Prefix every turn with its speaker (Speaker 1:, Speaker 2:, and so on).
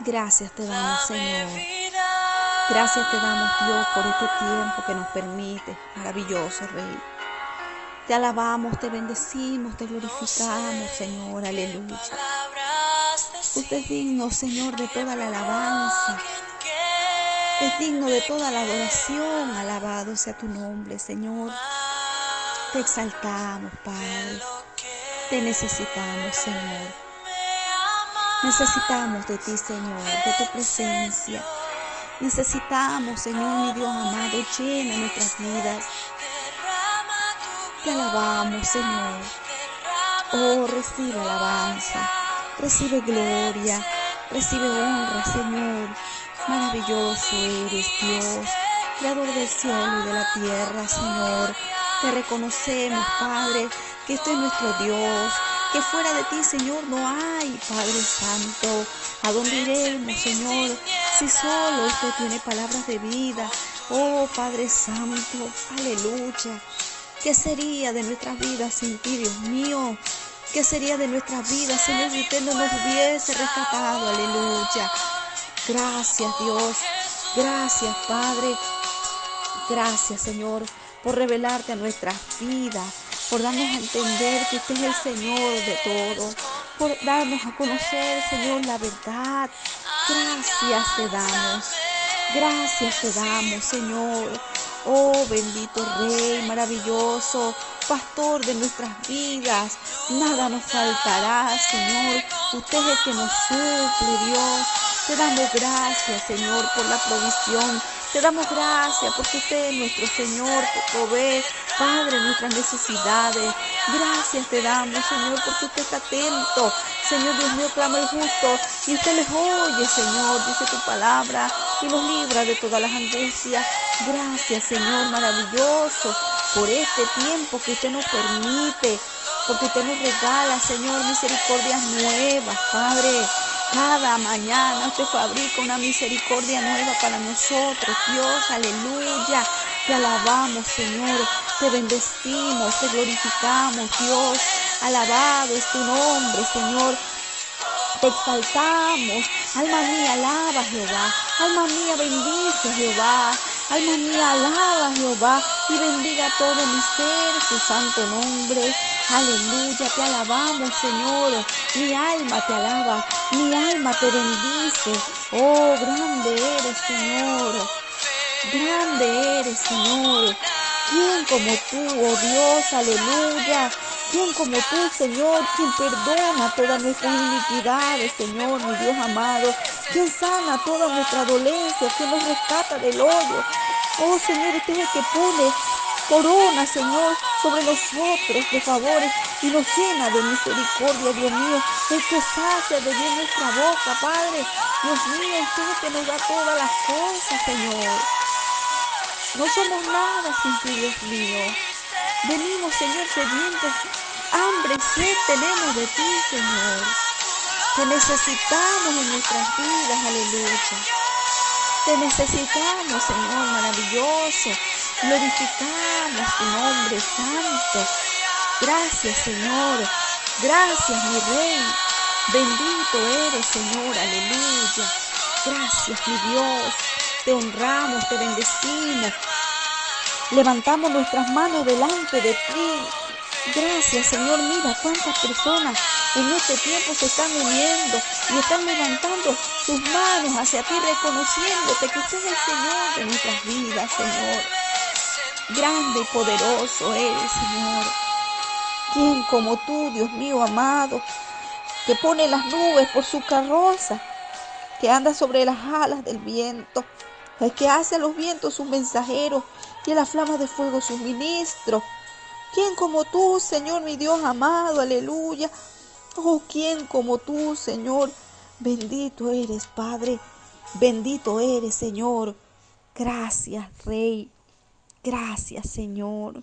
Speaker 1: Gracias te damos, Señor. Gracias te damos, Dios, por este tiempo que nos permite. Maravilloso, Rey. Te alabamos, te bendecimos, te glorificamos, Señor. Aleluya. Usted es digno, Señor, de toda la alabanza. Es digno de toda la adoración. Alabado sea tu nombre, Señor. Te exaltamos, Padre. Te necesitamos, Señor. Necesitamos de ti, Señor, de tu presencia. Necesitamos, Señor, mi Dios amado, llena nuestras vidas. Te alabamos, Señor. Oh, recibe alabanza, recibe gloria, recibe honra, Señor. Maravilloso eres, Dios, creador del cielo y de la tierra, Señor. Te reconocemos, Padre, que este es nuestro Dios, que fuera de ti, Señor, no hay, Padre Santo. ¿A dónde iremos, Señor? Si solo usted tiene palabras de vida. Oh, Padre Santo, aleluya. ¿Qué sería de nuestras vidas sin ti, Dios mío? ¿Qué sería de nuestras vidas, Señor, si usted no nos hubiese rescatado? Aleluya. Gracias, Dios. Gracias, Padre. Gracias, Señor, por revelarte a nuestras vidas por darnos a entender que usted es el Señor de todo, por darnos a conocer, Señor, la verdad. Gracias te damos, gracias te damos, Señor. Oh bendito Rey, maravilloso, pastor de nuestras vidas. Nada nos faltará, Señor. Usted es el que nos suple, Dios. Te damos gracias, Señor, por la provisión. Te damos gracias porque usted es nuestro Señor provee Padre, nuestras necesidades. Gracias te damos, Señor, porque usted está atento. Señor Dios mío, clama el justo y usted les oye, Señor, dice tu palabra y los libra de todas las angustias. Gracias, Señor, maravilloso, por este tiempo que usted nos permite, porque usted nos regala, Señor, misericordias nuevas, Padre. Cada mañana usted fabrica una misericordia nueva para nosotros, Dios, aleluya. Te alabamos, Señor. Te bendecimos, te glorificamos, Dios. Alabado es tu nombre, Señor. Te exaltamos. Alma mía, alaba Jehová. Alma mía, bendice a Jehová. Alma mía, alaba a Jehová y bendiga todo mi ser su santo nombre. Aleluya, te alabamos, Señor. Mi alma te alaba, mi alma te bendice. Oh, grande eres, Señor. Grande eres, Señor. ¿Quién como tú, oh Dios? Aleluya. ¿Quién como tú, Señor? Quien perdona todas nuestras iniquidades, Señor, mi Dios amado. Quien sana toda nuestra dolencia, quien nos rescata del hoyo. Oh, Señor, usted es el que pone corona, Señor, sobre nosotros de favores y nos llena de misericordia, Dios mío. El que sacia de bien nuestra boca, Padre. Dios mío, usted es el que nos da todas las cosas, Señor. No somos nada sin ti, Dios mío. Venimos, Señor, sedientos. Hambre y sed tenemos de ti, Señor. Te necesitamos en nuestras vidas, aleluya. Te necesitamos, Señor, maravilloso. Glorificamos tu nombre santo. Gracias, Señor. Gracias, mi Rey. Bendito eres, Señor. Aleluya. Gracias, mi Dios. Te honramos, te bendecimos. Levantamos nuestras manos delante de ti. Gracias, Señor. Mira cuántas personas en este tiempo se están uniendo y están levantando sus manos hacia ti, reconociéndote que usted es el Señor de nuestras vidas, Señor. Grande y poderoso eres, Señor. ¿Quién como tú, Dios mío amado, que pone las nubes por su carroza, que anda sobre las alas del viento? El que hace a los vientos sus mensajeros y a la flama de fuego sus ministros. ¿Quién como tú, Señor, mi Dios amado? Aleluya. Oh, ¿quién como tú, Señor? Bendito eres, Padre. Bendito eres, Señor. Gracias, Rey. Gracias, Señor.